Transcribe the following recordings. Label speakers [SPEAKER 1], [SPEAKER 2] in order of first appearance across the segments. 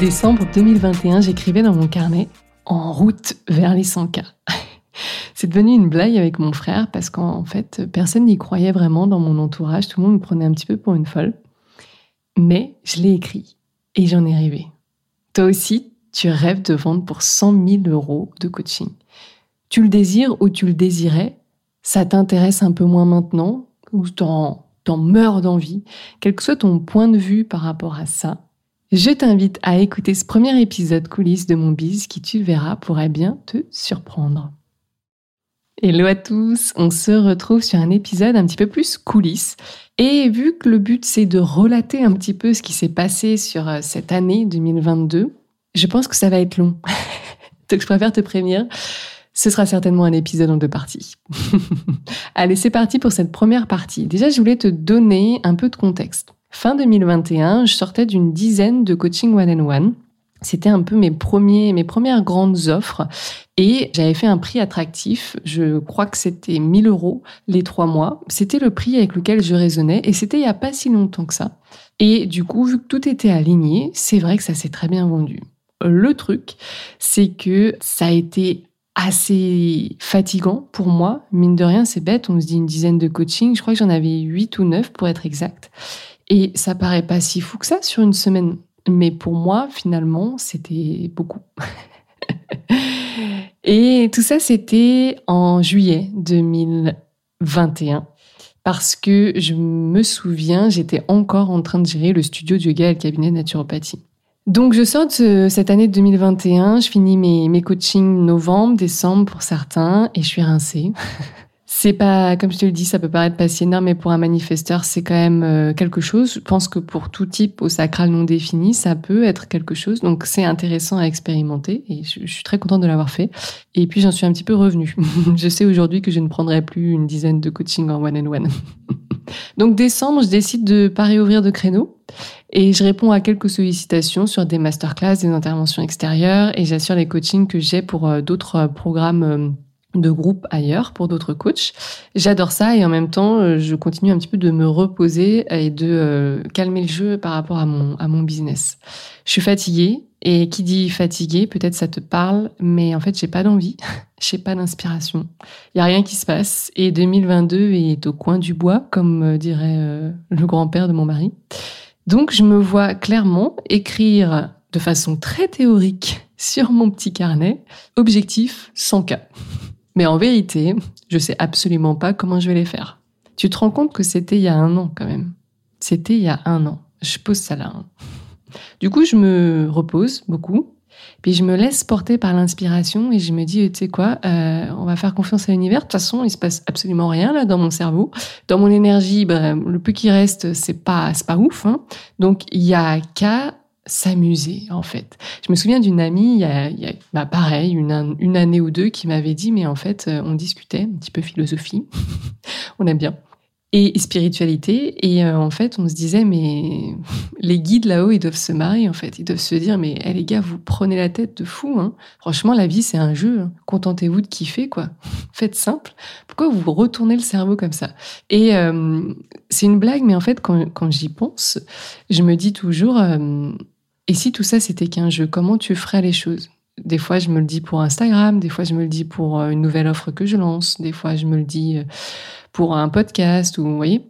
[SPEAKER 1] Décembre 2021, j'écrivais dans mon carnet en route vers les 100K. C'est devenu une blague avec mon frère parce qu'en fait, personne n'y croyait vraiment dans mon entourage. Tout le monde me prenait un petit peu pour une folle. Mais je l'ai écrit et j'en ai rêvé. Toi aussi, tu rêves de vendre pour 100 000 euros de coaching. Tu le désires ou tu le désirais, ça t'intéresse un peu moins maintenant ou t'en, t'en meurs d'envie. Quel que soit ton point de vue par rapport à ça, je t'invite à écouter ce premier épisode coulisses de mon bise qui, tu verras, pourrait bien te surprendre. Hello à tous, on se retrouve sur un épisode un petit peu plus coulisses. Et vu que le but c'est de relater un petit peu ce qui s'est passé sur euh, cette année 2022, je pense que ça va être long. Donc je préfère te prévenir, ce sera certainement un épisode en deux parties. Allez, c'est parti pour cette première partie. Déjà, je voulais te donner un peu de contexte. Fin 2021, je sortais d'une dizaine de coaching one-on-one. C'était un peu mes premiers, mes premières grandes offres et j'avais fait un prix attractif. Je crois que c'était 1000 euros les trois mois. C'était le prix avec lequel je raisonnais et c'était il y a pas si longtemps que ça. Et du coup, vu que tout était aligné, c'est vrai que ça s'est très bien vendu. Le truc, c'est que ça a été assez fatigant pour moi. Mine de rien, c'est bête. On se dit une dizaine de coaching. Je crois que j'en avais 8 ou 9 pour être exact. Et ça paraît pas si fou que ça sur une semaine. Mais pour moi, finalement, c'était beaucoup. et tout ça, c'était en juillet 2021. Parce que je me souviens, j'étais encore en train de gérer le studio de yoga et le cabinet de naturopathie. Donc je sors de cette année 2021, je finis mes, mes coachings novembre, décembre pour certains, et je suis rincée. C'est pas, comme je te le dis, ça peut paraître pas si énorme, mais pour un manifesteur, c'est quand même euh, quelque chose. Je pense que pour tout type au sacral non défini, ça peut être quelque chose. Donc c'est intéressant à expérimenter et je, suis très contente de l'avoir fait. Et puis j'en suis un petit peu revenue. je sais aujourd'hui que je ne prendrai plus une dizaine de coaching en one and one. Donc décembre, je décide de pas réouvrir de créneau et je réponds à quelques sollicitations sur des masterclass, des interventions extérieures et j'assure les coachings que j'ai pour euh, d'autres euh, programmes de groupe ailleurs pour d'autres coachs. J'adore ça et en même temps, euh, je continue un petit peu de me reposer et de euh, calmer le jeu par rapport à mon, à mon business. Je suis fatiguée et qui dit fatiguée, peut-être ça te parle, mais en fait, j'ai pas d'envie, j'ai pas d'inspiration. Il y a rien qui se passe et 2022 est au coin du bois, comme euh, dirait le grand-père de mon mari. Donc, je me vois clairement écrire de façon très théorique sur mon petit carnet, objectif 100 cas. Mais en vérité, je sais absolument pas comment je vais les faire. Tu te rends compte que c'était il y a un an quand même. C'était il y a un an. Je pose ça là. Hein. Du coup, je me repose beaucoup. Puis je me laisse porter par l'inspiration et je me dis, tu sais quoi, euh, on va faire confiance à l'univers. De toute façon, il se passe absolument rien là dans mon cerveau, dans mon énergie. Ben, le peu qui reste, c'est pas, pas ouf. Hein. Donc il y a qu'à s'amuser en fait. Je me souviens d'une amie, il y a, y a bah, pareil, une, une, année ou deux, qui m'avait dit, mais en fait, euh, on discutait un petit peu philosophie, on aime bien, et spiritualité, et euh, en fait, on se disait, mais les guides là-haut, ils doivent se marier en fait, ils doivent se dire, mais eh, les gars, vous prenez la tête de fou, hein. franchement, la vie, c'est un jeu, hein. contentez-vous de kiffer, quoi, faites simple, pourquoi vous retournez le cerveau comme ça? Et euh, c'est une blague, mais en fait, quand, quand j'y pense, je me dis toujours, et si tout ça c'était qu'un jeu, comment tu ferais les choses? Des fois, je me le dis pour Instagram, des fois, je me le dis pour euh, une nouvelle offre que je lance, des fois, je me le dis euh, pour un podcast, ou vous voyez?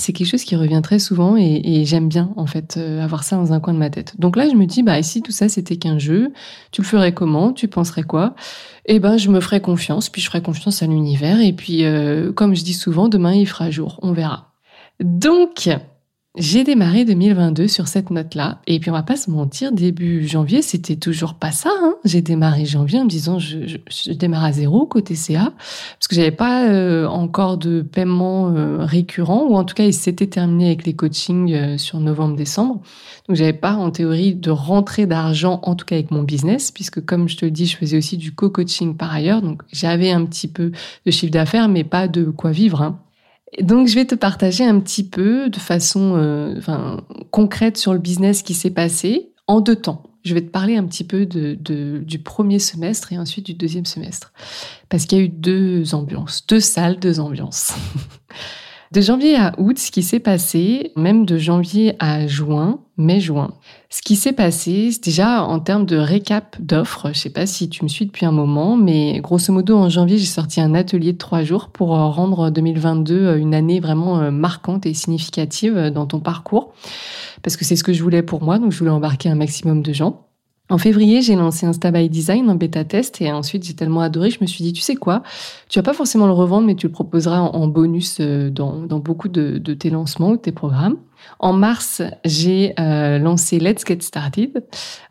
[SPEAKER 1] C'est quelque chose qui revient très souvent et, j'aime bien en fait euh, avoir ça dans un coin de ma tête. Donc là, je me dis bah si tout ça c'était qu'un jeu, tu le ferais comment? Tu penserais quoi? Eh ben, je me ferais confiance, puis je ferais confiance à l'univers et puis comme je dis souvent, demain il fera jour, on verra. Donc j'ai démarré 2022 sur cette note-là. Et puis, on va pas se mentir, début janvier, c'était toujours pas ça. Hein. J'ai démarré janvier en me disant, je, je, démarre à zéro côté CA, parce que j'avais pas euh, encore de paiement euh, récurrent, ou en tout cas, il s'était terminé avec les coachings euh, sur novembre-décembre. Donc, j'avais pas, en théorie, de rentrée d'argent, en tout cas avec mon business, puisque comme je te le dis, je faisais aussi du co-coaching par ailleurs. Donc, j'avais un petit peu de chiffre d'affaires, mais pas de quoi vivre. Hein. Donc, je vais te partager un petit peu de façon euh, enfin, concrète sur le business qui s'est passé en deux temps. Je vais te parler un petit peu de, du premier semestre et ensuite du deuxième semestre. Parce qu'il y a eu deux ambiances, deux salles, deux ambiances. De janvier à août, ce qui s'est passé, même de janvier à juin, mai-juin, ce qui s'est passé, déjà en termes de récap d'offres. Je sais pas si tu me suis depuis un moment, mais grosso modo, en janvier, j'ai sorti un atelier de trois jours pour euh, rendre 2022 euh, une année vraiment euh, marquante et significative dans ton parcours. Parce que c'est ce que je voulais pour moi, donc je voulais embarquer un maximum de gens. En février, j'ai lancé Insta by Design en bêta test et ensuite j'ai tellement adoré, je me suis dit, tu sais quoi, tu vas pas forcément le revendre, mais tu le proposeras en, bonus euh, dans, dans, beaucoup de, de, tes lancements ou tes programmes. En mars, j'ai euh, lancé Let's Get Started.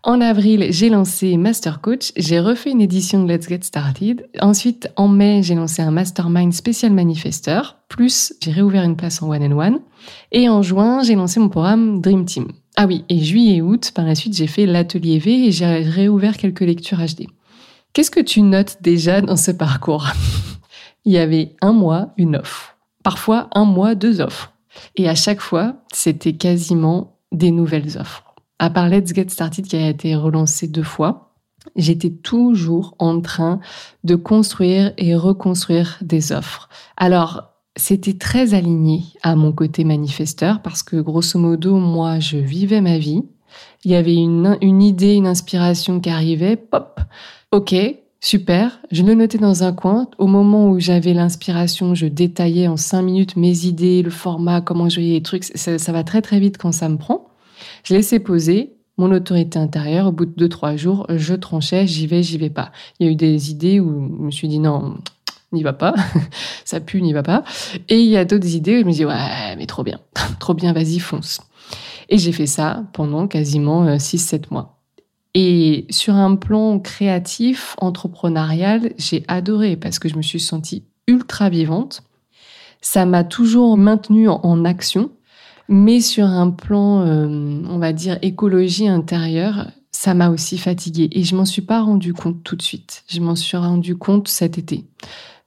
[SPEAKER 1] En avril, j'ai lancé Master Coach. J'ai refait une édition de Let's Get Started. Ensuite, en mai, j'ai lancé un Mastermind spécial manifesteur. Plus, j'ai réouvert une place en one and one. Et en juin, j'ai lancé mon programme Dream Team. Ah oui, et juillet et août, par la suite, j'ai fait l'atelier V et j'ai réouvert quelques lectures HD. Qu'est-ce que tu notes déjà dans ce parcours? Il y avait un mois, une offre. Parfois, un mois, deux offres. Et à chaque fois, c'était quasiment des nouvelles offres. À part Let's Get Started qui a été relancé deux fois, j'étais toujours en train de construire et reconstruire des offres. Alors, c'était très aligné à mon côté manifesteur parce que grosso modo, moi, je vivais ma vie. Il y avait une, une idée, une inspiration qui arrivait, pop, ok, super, je le notais dans un coin. Au moment où j'avais l'inspiration, je détaillais en cinq minutes mes idées, le format, comment je voyais les trucs. Ça, ça va très très vite quand ça me prend. Je laissais poser, mon autorité intérieure, au bout de deux, trois jours, je tranchais, j'y vais, j'y vais pas. Il y a eu des idées où je me suis dit non, n'y va pas, ça pue, n'y va pas. Et il y a d'autres idées où je me dis, ouais, mais trop bien, trop bien, vas-y, fonce. Et j'ai fait ça pendant quasiment 6-7 euh, mois. Et sur un plan créatif, entrepreneurial, j'ai adoré parce que je me suis sentie ultra vivante. Ça m'a toujours maintenue en action, mais sur un plan, euh, on va dire, écologie intérieure, ça m'a aussi fatiguée. Et je m'en suis pas rendu compte tout de suite. Je m'en suis rendu compte cet été.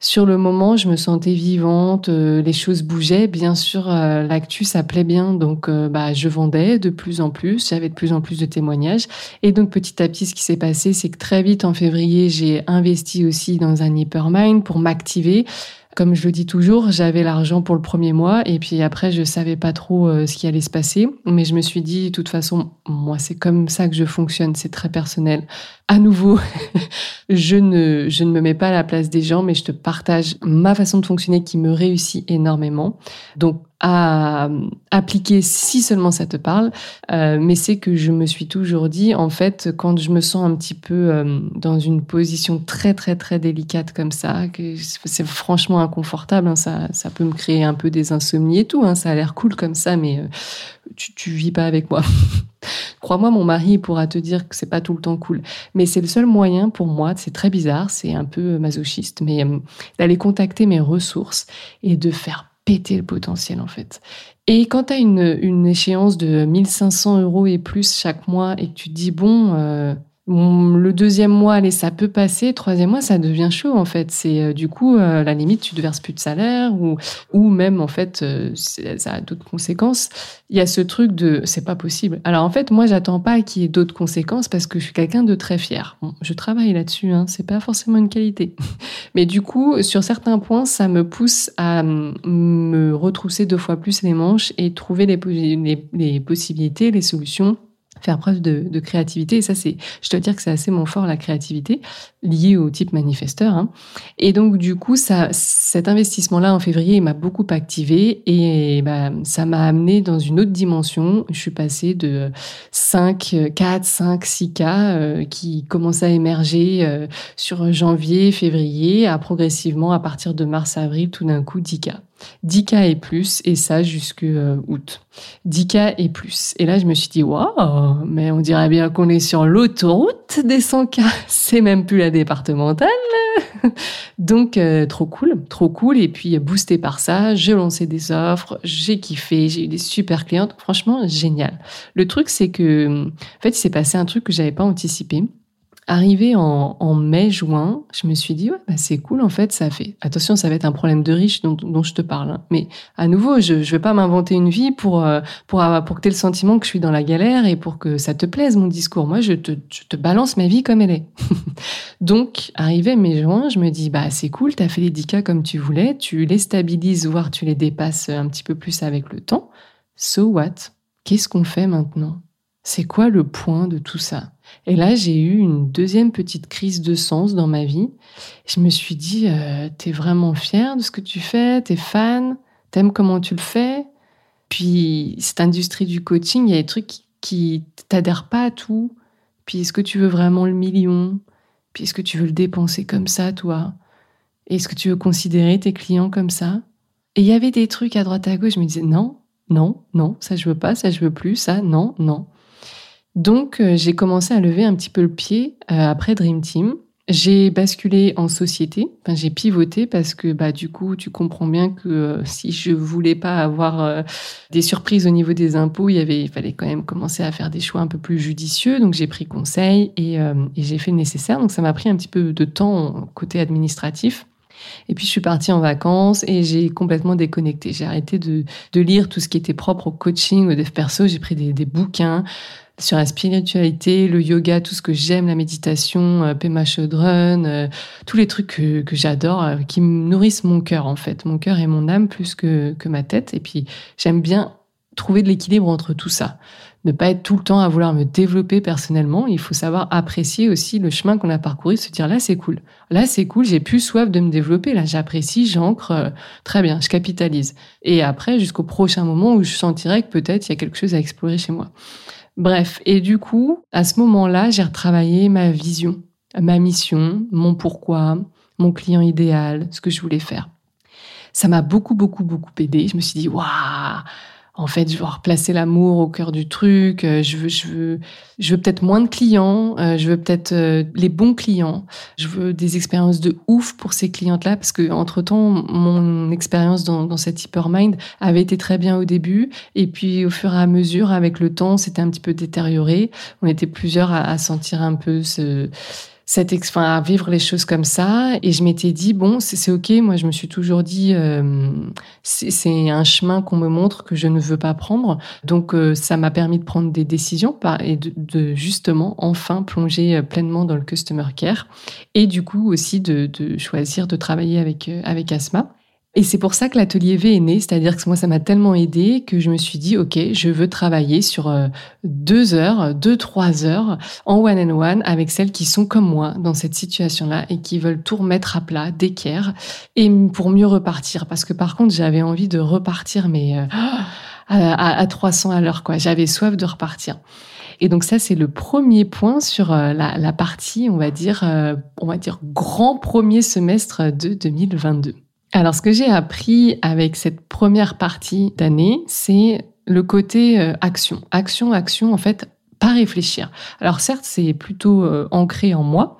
[SPEAKER 1] Sur le moment, je me sentais vivante, euh, les choses bougeaient. Bien sûr, euh, l'actu, ça plaît bien, donc euh, bah, je vendais de plus en plus, j'avais de plus en plus de témoignages. Et donc petit à petit, ce qui s'est passé, c'est que très vite, en février, j'ai investi aussi dans un Hypermind pour m'activer. Comme je le dis toujours, j'avais l'argent pour le premier mois et puis après, je savais pas trop ce qui allait se passer. Mais je me suis dit, de toute façon, moi, c'est comme ça que je fonctionne, c'est très personnel. À nouveau, je ne, je ne me mets pas à la place des gens, mais je te partage ma façon de fonctionner qui me réussit énormément. Donc, à appliquer si seulement ça te parle. Euh, mais c'est que je me suis toujours dit, en fait, quand je me sens un petit peu euh, dans une position très très très délicate comme ça, que c'est franchement inconfortable, hein, ça, ça peut me créer un peu des insomnies et tout. Hein, ça a l'air cool comme ça, mais euh, tu, tu vis pas avec moi. Crois-moi, mon mari pourra te dire que c'est pas tout le temps cool. Mais c'est le seul moyen pour moi, c'est très bizarre, c'est un peu masochiste, mais d'aller contacter mes ressources et de faire péter le potentiel en fait. Et quand tu as une, une, échéance de 1500 euros et plus chaque mois et que tu te dis, bon, euh, le deuxième mois, allez, ça peut passer. Troisième mois, ça devient chaud en fait. C'est euh, du coup, euh, la limite, tu ne verses plus de salaire ou, ou même en fait, euh, ça a d'autres conséquences. Il y a ce truc de c'est pas possible. Alors en fait, moi, j'attends pas qu'il y ait d'autres conséquences parce que je suis quelqu'un de très fier. je travaille là-dessus, hein, c'est pas forcément une qualité. Mais du coup, sur certains points, ça me pousse à me retrousser deux fois plus les manches et trouver les, les, les possibilités, les solutions faire preuve de, créativité. Et ça, c'est, je dois dire que c'est assez mon fort, la créativité, liée au type manifesteur. Hein. Et donc, du coup, ça, cet investissement-là, en février, m'a beaucoup activé et bah, ça m'a amené dans une autre dimension. Je suis passée de 5, 4, 5, 6 cas qui commençaient à émerger euh, sur janvier, février, à progressivement, à partir de mars, avril, tout d'un coup, 10 cas. 10K et plus, et ça jusque euh, août. 10K et plus. Et là, je me suis dit, waouh, mais on dirait bien qu'on est sur l'autoroute des 100K. C'est même plus la départementale. Donc, euh, trop cool, trop cool. Et puis, boosté par ça, j'ai lancé des offres, j'ai kiffé, j'ai eu des super clientes. Franchement, génial. Le truc, c'est que, en fait, il s'est passé un truc que j'avais pas anticipé. Arrivé en, mai-juin, je me suis dit, ouais, bah c'est cool, en fait, ça fait. Attention, ça va être un problème de riche dont, je te parle. Hein. Mais à nouveau, je ne vais pas m'inventer une vie pour, euh, pour, pour que tu aies le sentiment que je suis dans la galère et pour que ça te plaise, mon discours. Moi, je te, je te balance ma vie comme elle est. Donc, arrivé mai-juin, je me dis, bah c'est cool, tu as fait les 10 cas comme tu voulais, tu les stabilises, voire tu les dépasses un petit peu plus avec le temps. So what? Qu'est-ce qu'on fait maintenant? C'est quoi le point de tout ça? Et là, j'ai eu une deuxième petite crise de sens dans ma vie. Je me suis dit, euh, t'es vraiment fier de ce que tu fais, t'es fan, t'aimes comment tu le fais. Puis cette industrie du coaching, il y a des trucs qui t'adhèrent pas à tout. Puis est-ce que tu veux vraiment le million? Puis est-ce que tu veux le dépenser comme ça, toi? Est-ce que tu veux considérer tes clients comme ça? Et il y avait des trucs à droite à gauche, je me disais non, non, non, ça je veux pas, ça je veux plus, ça non, non. Donc, euh, j'ai commencé à lever un petit peu le pied euh, après Dream Team. J'ai basculé en société, enfin, j'ai pivoté parce que bah, du coup, tu comprends bien que euh, si je voulais pas avoir des surprises au niveau des impôts, il, y avait, fallait quand même commencer à faire des choix un peu plus judicieux. Donc, j'ai pris conseil et, j'ai fait le nécessaire. Donc, ça m'a pris un petit peu de temps côté administratif. Et puis je suis partie en vacances et j'ai complètement déconnecté. J'ai arrêté de, lire tout ce qui était propre au coaching, au dev perso. J'ai pris des bouquins sur la spiritualité, le yoga, tout ce que j'aime, la méditation, euh, Pema Chodron, euh, tous les trucs que, j'adore, euh, qui nourrissent mon cœur en fait, mon cœur et mon âme plus que, que ma tête. Et puis j'aime bien trouver de l'équilibre entre tout ça. Ne pas être tout le temps à vouloir me développer personnellement. Il faut savoir apprécier aussi le chemin qu'on a parcouru, se dire là c'est cool. Là c'est cool, j'ai plus soif de me développer. Là j'apprécie, j'ancre, très bien, je capitalise. Et après jusqu'au prochain moment où je sentirai que peut-être il y a quelque chose à explorer chez moi. Bref, et du coup, à ce moment-là, j'ai retravaillé ma vision, ma mission, mon pourquoi, mon client idéal, ce que je voulais faire. Ça m'a beaucoup, beaucoup, beaucoup aidé. Je me suis dit, waouh, en fait, je veux replacer l'amour au cœur du truc. Euh, je veux, je veux, je veux peut-être moins de clients. Euh, je veux peut-être euh, les bons clients. Je veux des expériences de ouf pour ces clientes-là parce que entre temps, mon expérience dans, dans cette hypermind avait été très bien au début et puis au fur et à mesure, avec le temps, c'était un petit peu détérioré. On était plusieurs à, à sentir un peu ce cette enfin, à vivre les choses comme ça. Et je m'étais dit, bon, c'est ok. Moi, je me suis toujours dit, euh, c'est un chemin qu'on me montre que je ne veux pas prendre. Donc, euh, ça m'a permis de prendre des décisions et de, de, justement enfin plonger euh, pleinement dans le customer care. Et du coup aussi de, de choisir de travailler avec, avec Asma. Et c'est pour ça que l'atelier V est né, c'est-à-dire que moi, ça m'a tellement aidé que je me suis dit, OK, je veux travailler sur euh, deux heures, deux, trois heures en one-on-one avec celles qui sont comme moi dans cette situation-là et qui veulent tout remettre à plat, d'équerre, et pour mieux repartir. Parce que par contre, j'avais envie de repartir, mais euh, à, à 300 à l'heure, quoi. J'avais soif de repartir. Et donc ça, c'est le premier point sur euh, la, partie, on va dire, on va dire grand premier semestre de 2022. Alors, ce que j'ai appris avec cette première partie d'année, c'est le côté euh, action. Action, action, en fait, pas réfléchir. Alors, certes, c'est plutôt euh, ancré en moi,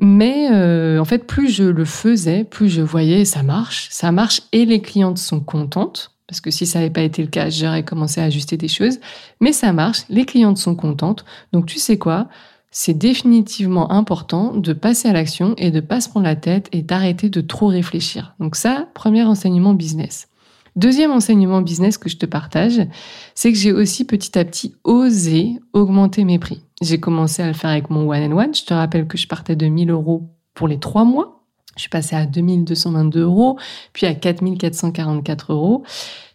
[SPEAKER 1] mais euh, en fait, plus je le faisais, plus je voyais ça marche, ça marche et les clientes sont contentes. Parce que si ça n'avait pas été le cas, j'aurais commencé à ajuster des choses. Mais ça marche, les clientes sont contentes. Donc tu sais quoi? C'est définitivement important de passer à l'action et de pas se prendre la tête et d'arrêter de trop réfléchir. Donc ça, premier enseignement business. Deuxième enseignement business que je te partage, c'est que j'ai aussi petit à petit osé augmenter mes prix. J'ai commencé à le faire avec mon one and one. Je te rappelle que je partais de 1000 euros pour les trois mois. Je suis passée à 2222 euros, puis à 4444 euros.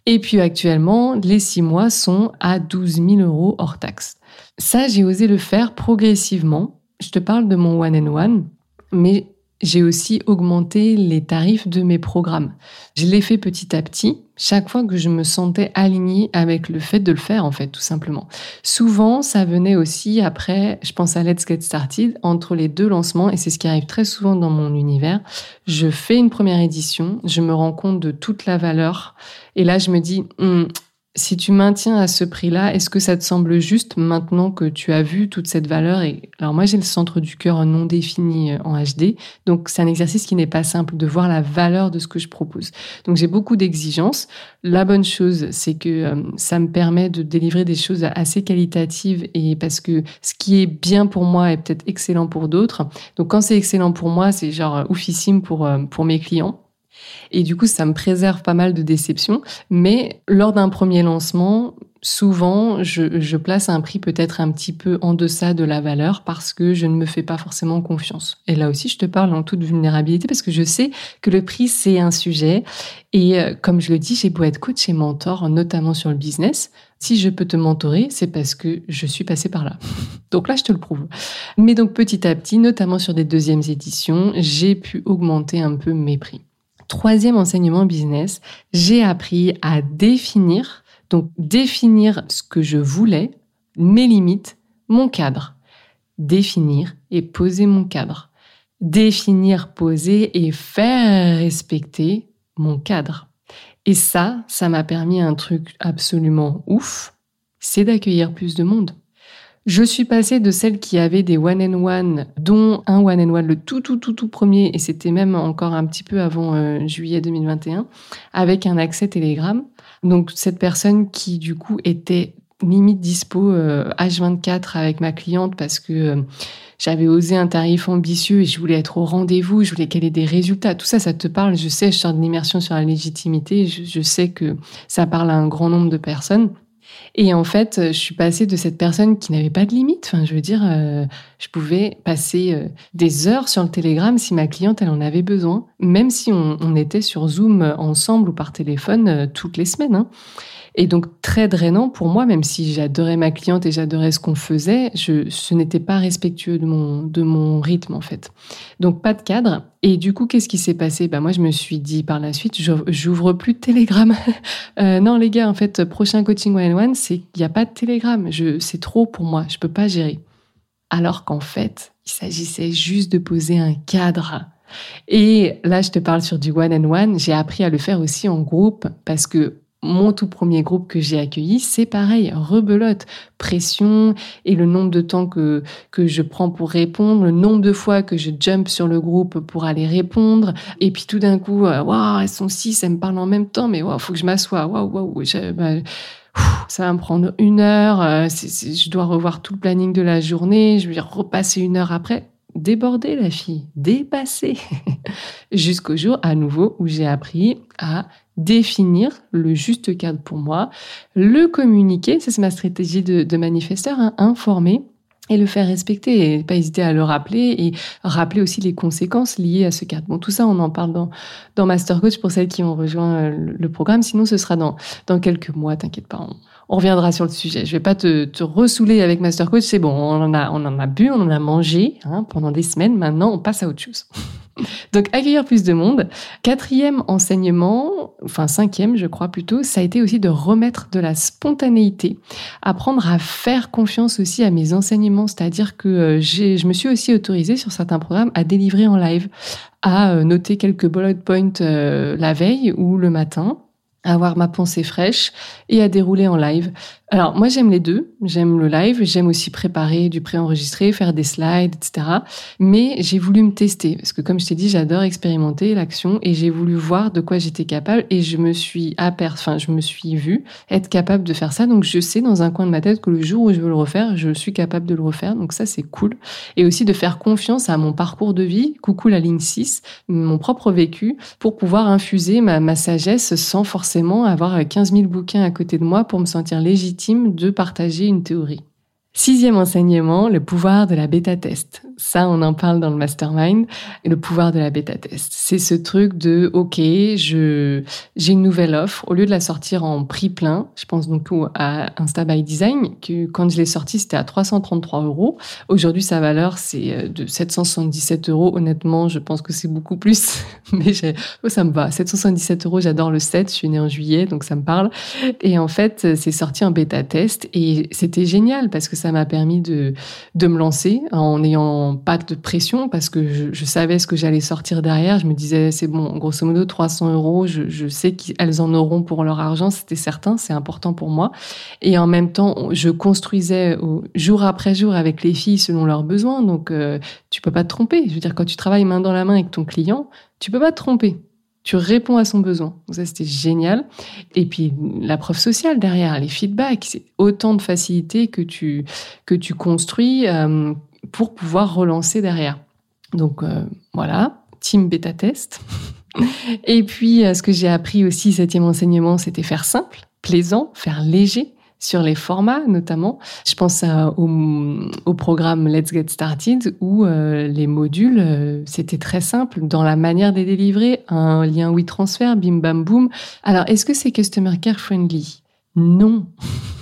[SPEAKER 1] Et puis actuellement, les six mois sont à 12 000 euros hors taxe. Ça, j'ai osé le faire progressivement. Je te parle de mon one and one, mais j'ai aussi augmenté les tarifs de mes programmes. Je l'ai fait petit à petit, chaque fois que je me sentais alignée avec le fait de le faire, en fait, tout simplement. Souvent, ça venait aussi après, je pense à Let's Get Started, entre les deux lancements, et c'est ce qui arrive très souvent dans mon univers. Je fais une première édition, je me rends compte de toute la valeur, et là, je me dis, hum, si tu maintiens à ce prix-là, est-ce que ça te semble juste maintenant que tu as vu toute cette valeur et alors moi j'ai le centre du cœur non défini euh, en HD, donc c'est un exercice qui n'est pas simple de voir la valeur de ce que je propose. Donc j'ai beaucoup d'exigences. La bonne chose, c'est que euh, ça me permet de délivrer des choses assez qualitatives et parce que ce qui est bien pour moi est peut-être excellent pour d'autres. Donc quand c'est excellent pour moi, c'est genre euh, oufissime pour pour mes clients. Et du coup, ça me préserve pas mal de déceptions. Mais lors d'un premier lancement, souvent, je, place un prix peut-être un petit peu en deçà de la valeur parce que je ne me fais pas forcément confiance. Et là aussi, je te parle en toute vulnérabilité parce que je sais que le prix, c'est un sujet. Et euh, comme je le dis, j'ai beau être coach et mentor, notamment sur le business. Si je peux te mentorer, c'est parce que je suis passée par là. Donc là, je te le prouve. Mais donc petit à petit, notamment sur des deuxièmes éditions, j'ai pu augmenter un peu mes prix. Troisième enseignement business, j'ai appris à définir, donc définir ce que je voulais, mes limites, mon cadre. Définir et poser mon cadre. Définir, poser et faire respecter mon cadre. Et ça, ça m'a permis un truc absolument ouf, c'est d'accueillir plus de monde. Je suis passée de celle qui avait des one and one, dont un one and one, le tout tout tout tout premier, et c'était même encore un petit peu avant euh, juillet 2021, avec un accès Telegram. Donc cette personne qui du coup était limite dispo H24 euh, avec ma cliente parce que euh, j'avais osé un tarif ambitieux et je voulais être au rendez-vous, je voulais qu'elle ait des résultats. Tout ça, ça te parle. Je sais, je sors de l'immersion sur la légitimité. je sais que ça parle à un grand nombre de personnes. Et en fait, je suis passée de cette personne qui n'avait pas de limite. Enfin, je veux dire, euh, je pouvais passer euh, des heures sur le Telegram si ma cliente en avait besoin, même si on, était sur Zoom ensemble ou par téléphone euh, toutes les semaines. Hein. Et donc très drainant pour moi, même si j'adorais ma cliente et j'adorais ce qu'on faisait, ce n'était pas respectueux de mon, de mon rythme en fait. Donc pas de cadre. Et du coup, qu'est-ce qui s'est passé? Ben, Moi, je me suis dit par la suite, j'ouvre plus de Telegram. euh, non les gars, en fait, prochain coaching one-on-one, c'est n'y a pas de Telegram. C'est trop pour moi, je peux pas gérer. Alors qu'en fait, il s'agissait juste de poser un cadre. Et là, je te parle sur du one on one. J'ai appris à le faire aussi en groupe parce que mon tout premier groupe que j'ai accueilli, c'est pareil, rebelote, pression et le nombre de temps que, que je prends pour répondre, le nombre de fois que je jump sur le groupe pour aller répondre. Et puis tout d'un coup, euh, waouh, elles sont six, elles me parlent en même temps, mais waouh, faut que je m'assoie, waouh, waouh, bah, ça va me prendre une heure, euh, je dois revoir tout le planning de la journée, je vais repasser une heure après. Déborder la fille, dépasser. Jusqu'au jour à nouveau où j'ai appris à définir le juste cadre pour moi, le communiquer, c'est ma stratégie de, manifesteur, hein, informer et le faire respecter et pas hésiter à le rappeler et rappeler aussi les conséquences liées à ce cadre. Bon, tout ça, on en parle dans, dans Master Coach pour celles qui ont rejoint euh, le, programme. Sinon, ce sera dans, dans quelques mois, t'inquiète pas. On, reviendra sur le sujet. Je vais pas te, te ressouler avec Master Coach. C'est bon, on en a, on en a bu, on en a mangé hein, pendant des semaines. Maintenant, on passe à autre chose. Donc accueillir plus de monde. Quatrième enseignement, enfin cinquième je crois plutôt, ça a été aussi de remettre de la spontanéité, apprendre à faire confiance aussi à mes enseignements, c'est-à-dire que euh, je me suis aussi autorisée sur certains programmes à délivrer en live, à euh, noter quelques bullet points euh, la veille ou le matin à avoir ma pensée fraîche et à dérouler en live. Alors moi j'aime les deux, j'aime le live, j'aime aussi préparer du pré-enregistré, faire des slides, etc. Mais j'ai voulu me tester parce que comme je t'ai dit, j'adore expérimenter l'action et j'ai voulu voir de quoi j'étais capable et je me suis aper... enfin je me suis vue être capable de faire ça. Donc je sais dans un coin de ma tête que le jour où je veux le refaire, je suis capable de le refaire. Donc ça c'est cool et aussi de faire confiance à mon parcours de vie, coucou la ligne 6, mon propre vécu pour pouvoir infuser ma, ma sagesse sans forcément avoir 15 000 bouquins à côté de moi pour me sentir légitime de partager une théorie. Sixième enseignement, le pouvoir de la bêta-test. Ça, on en parle dans le mastermind. Le pouvoir de la bêta-test. C'est ce truc de, OK, je, j'ai une nouvelle offre. Au lieu de la sortir en prix plein, je pense donc à Insta by Design, que quand je l'ai sorti, c'était à 333 euros. Aujourd'hui, sa valeur, c'est euh, de 777 euros. Honnêtement, je pense que c'est beaucoup plus, mais oh, ça me va. 777 euros, j'adore le set. Je suis née en juillet, donc ça me parle. Et en fait, c'est sorti en bêta-test et c'était génial parce que ça m'a permis de, de me lancer en n'ayant pas de pression parce que je, savais ce que j'allais sortir derrière. Je me disais, c'est bon, grosso modo, 300 euros, je, je sais qu'elles en auront pour leur argent, c'était certain, c'est important pour moi. Et en même temps, je construisais jour après jour avec les filles selon leurs besoins. Donc, euh, tu peux pas te tromper. Je veux dire, quand tu travailles main dans la main avec ton client, tu peux pas te tromper tu réponds à son besoin. Donc ça, c'était génial. Et puis, la preuve sociale derrière, les feedbacks, c'est autant de facilité que tu, que tu construis euh, pour pouvoir relancer derrière. Donc, euh, voilà, team bêta test. Et puis, euh, ce que j'ai appris aussi, septième enseignement, c'était faire simple, plaisant, faire léger sur les formats notamment. Je pense au, programme Let's Get Started où euh, les modules, euh, c'était très simple dans la manière de délivrer, un lien WeTransfer, bim bam boum. Alors, est-ce que c'est Customer Care Friendly? Non.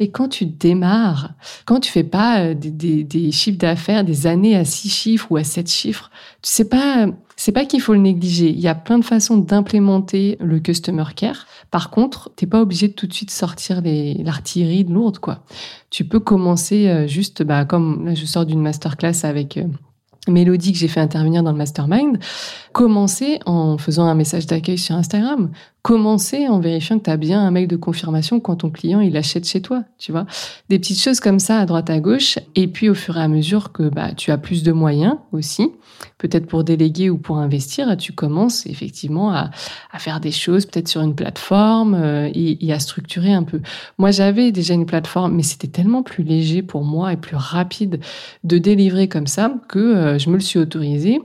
[SPEAKER 1] Mais quand tu démarres, quand tu fais pas euh, des, chiffres d'affaires, des années à six chiffres ou à sept chiffres, tu sais pas c'est pas qu'il faut le négliger. Il y a plein de façons d'implémenter le customer care. Par contre, t'es pas obligé de tout de suite sortir l'artillerie de lourde, quoi. Tu peux commencer euh, juste, bah, comme là, je sors d'une masterclass avec euh, Mélodie que j'ai fait intervenir dans le mastermind, commencer en faisant un message d'accueil sur Instagram, commencer en vérifiant que tu as bien un mail de confirmation quand ton client il achète chez toi, tu vois. Des petites choses comme ça à droite à gauche et puis au fur et à mesure que bah tu as plus de moyens aussi, peut-être pour déléguer ou pour investir, tu commences effectivement à, à faire des choses peut-être sur une plateforme euh, et, à structurer un peu. Moi, j'avais déjà une plateforme mais c'était tellement plus léger pour moi et plus rapide de délivrer comme ça que euh, je me le suis autorisé.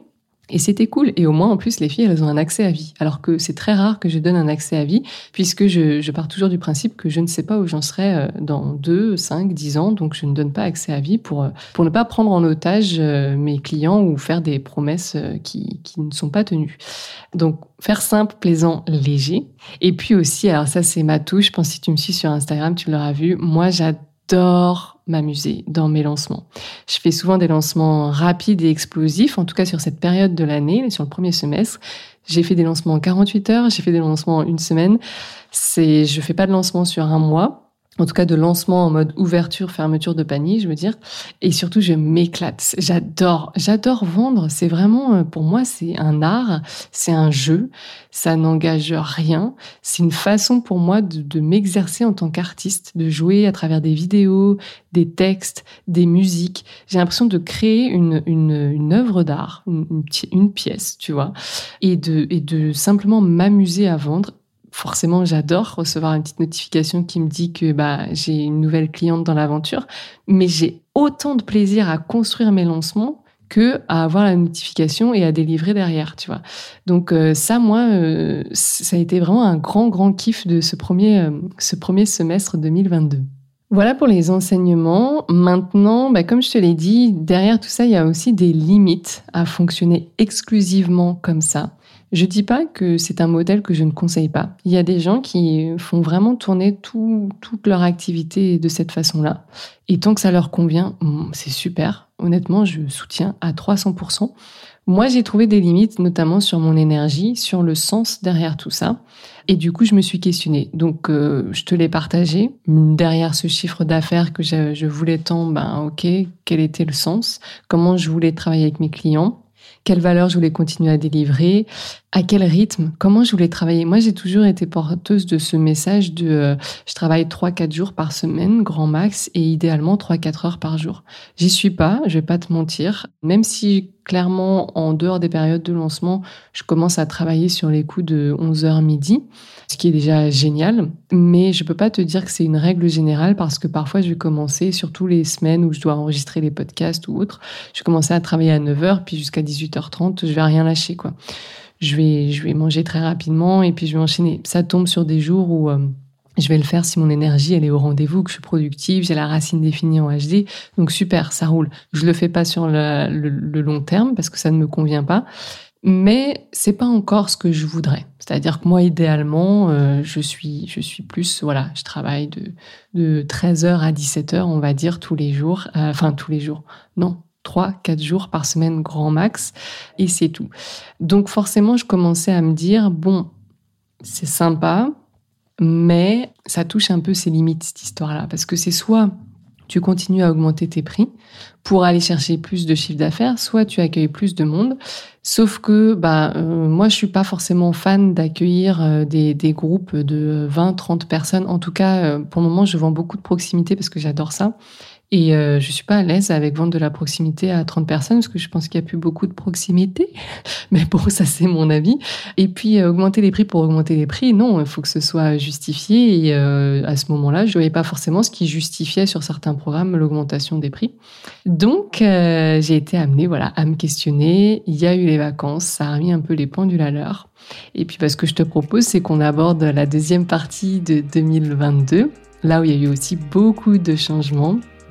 [SPEAKER 1] Et c'était cool. Et au moins, en plus, les filles, elles ont un accès à vie. Alors que c'est très rare que je donne un accès à vie, puisque je, pars toujours du principe que je ne sais pas où j'en serai euh, dans 2, 5, 10 ans. Donc, je ne donne pas accès à vie pour, euh, pour ne pas prendre en otage euh, mes clients ou faire des promesses qui, qui ne sont pas tenues. Donc, faire simple, plaisant, léger. Et puis aussi, alors ça, c'est ma touche. Je pense que si tu me suis sur Instagram, tu l'auras vu. Moi, j'adore m'amuser dans mes lancements. Je fais souvent des lancements rapides et explosifs, en tout cas sur cette période de l'année, sur le premier semestre. J'ai fait des lancements en 48 heures, j'ai fait des lancements en une semaine. C'est, je fais pas de lancement sur un mois en tout cas de lancement en mode ouverture, fermeture de panier, je veux dire. Et surtout, je m'éclate. J'adore, j'adore vendre. C'est vraiment, euh, pour moi, c'est un art, c'est un jeu. Ça n'engage rien. C'est une façon pour moi de, m'exercer en tant qu'artiste, de jouer à travers des vidéos, des textes, des musiques. J'ai l'impression de créer une, une, une œuvre d'art, une, une, pièce, tu vois, et de, et de simplement m'amuser à vendre forcément, j'adore recevoir une petite notification qui me dit que bah, j'ai une nouvelle cliente dans l'aventure, mais j'ai autant de plaisir à construire mes lancements que à avoir la notification et à délivrer derrière, tu vois. Donc euh, ça, moi, euh, ça a été vraiment un grand, grand kiff de ce premier, euh, ce premier semestre 2022. Voilà pour les enseignements. Maintenant, bah, comme je te l'ai dit, derrière tout ça, il y a aussi des limites à fonctionner exclusivement comme ça. Je dis pas que c'est un modèle que je ne conseille pas. Il y a des gens qui font vraiment tourner toute leur activité de cette façon-là. Et tant que ça leur convient, mm, c'est super. Honnêtement, je soutiens à 300%. Moi, j'ai trouvé des limites, notamment sur mon énergie, sur le sens derrière tout ça. Et du coup, je me suis questionnée. Donc, euh, je te l'ai partagé. Derrière ce chiffre d'affaires que je, je voulais tant, ben, ok, quel était le sens? Comment je voulais travailler avec mes clients? Quelle valeur je voulais continuer à délivrer, à quel rythme, comment je voulais travailler. Moi, j'ai toujours été porteuse de ce message de euh, je travaille 3-4 jours par semaine, grand max, et idéalement 3-4 heures par jour. J'y suis pas, je vais pas te mentir. Même si clairement, en dehors des périodes de lancement, je commence à travailler sur les coups de 11h midi, ce qui est déjà génial. Mais je peux pas te dire que c'est une règle générale parce que parfois je vais commencer, surtout les semaines où je dois enregistrer les podcasts ou autres, je vais commencer à travailler à 9h, puis jusqu'à 18h30, je vais rien lâcher, quoi. Je vais, je vais manger très rapidement et puis je vais enchaîner. Ça tombe sur des jours où, euh, je vais le faire si mon énergie elle est au rendez-vous, que je suis productive, j'ai la racine définie en HD. Donc super, ça roule. Je le fais pas sur le, long terme parce que ça ne me convient pas mais c'est pas encore ce que je voudrais. C'est-à-dire que moi, idéalement, euh, je suis, je suis plus, voilà, je travaille de, de 13h à 17h, on va dire, tous les jours. Euh, enfin, tous les jours. Non, 3, 4 jours par semaine, grand max. Et c'est tout. Donc, forcément, je commençais à me dire, bon, c'est sympa, mais ça touche un peu ses limites, cette histoire-là. Parce que c'est soit tu continues à augmenter tes prix pour aller chercher plus de chiffre d'affaires, soit tu accueilles plus de monde. Sauf que bah euh, moi je suis pas forcément fan d'accueillir euh, des, des, groupes de 20 30 personnes. En tout cas, euh, pour le moment, je vends beaucoup de proximité parce que j'adore ça. Et euh, je suis pas à l'aise avec vendre de la proximité à 30 personnes parce que je pense qu'il y a plus beaucoup de proximité. Mais bon, ça c'est mon avis. Et puis euh, augmenter les prix pour augmenter les prix, non, il faut que ce soit justifié. Et euh, à ce moment-là, je voyais pas forcément ce qui justifiait sur certains programmes l'augmentation des prix. Donc euh, j'ai été amenée, voilà, à me questionner. Il y a eu les vacances, ça a mis un peu les pendules à l'heure. Et puis parce que je te propose, c'est qu'on aborde la deuxième partie de 2022 là où il y a eu aussi beaucoup de changements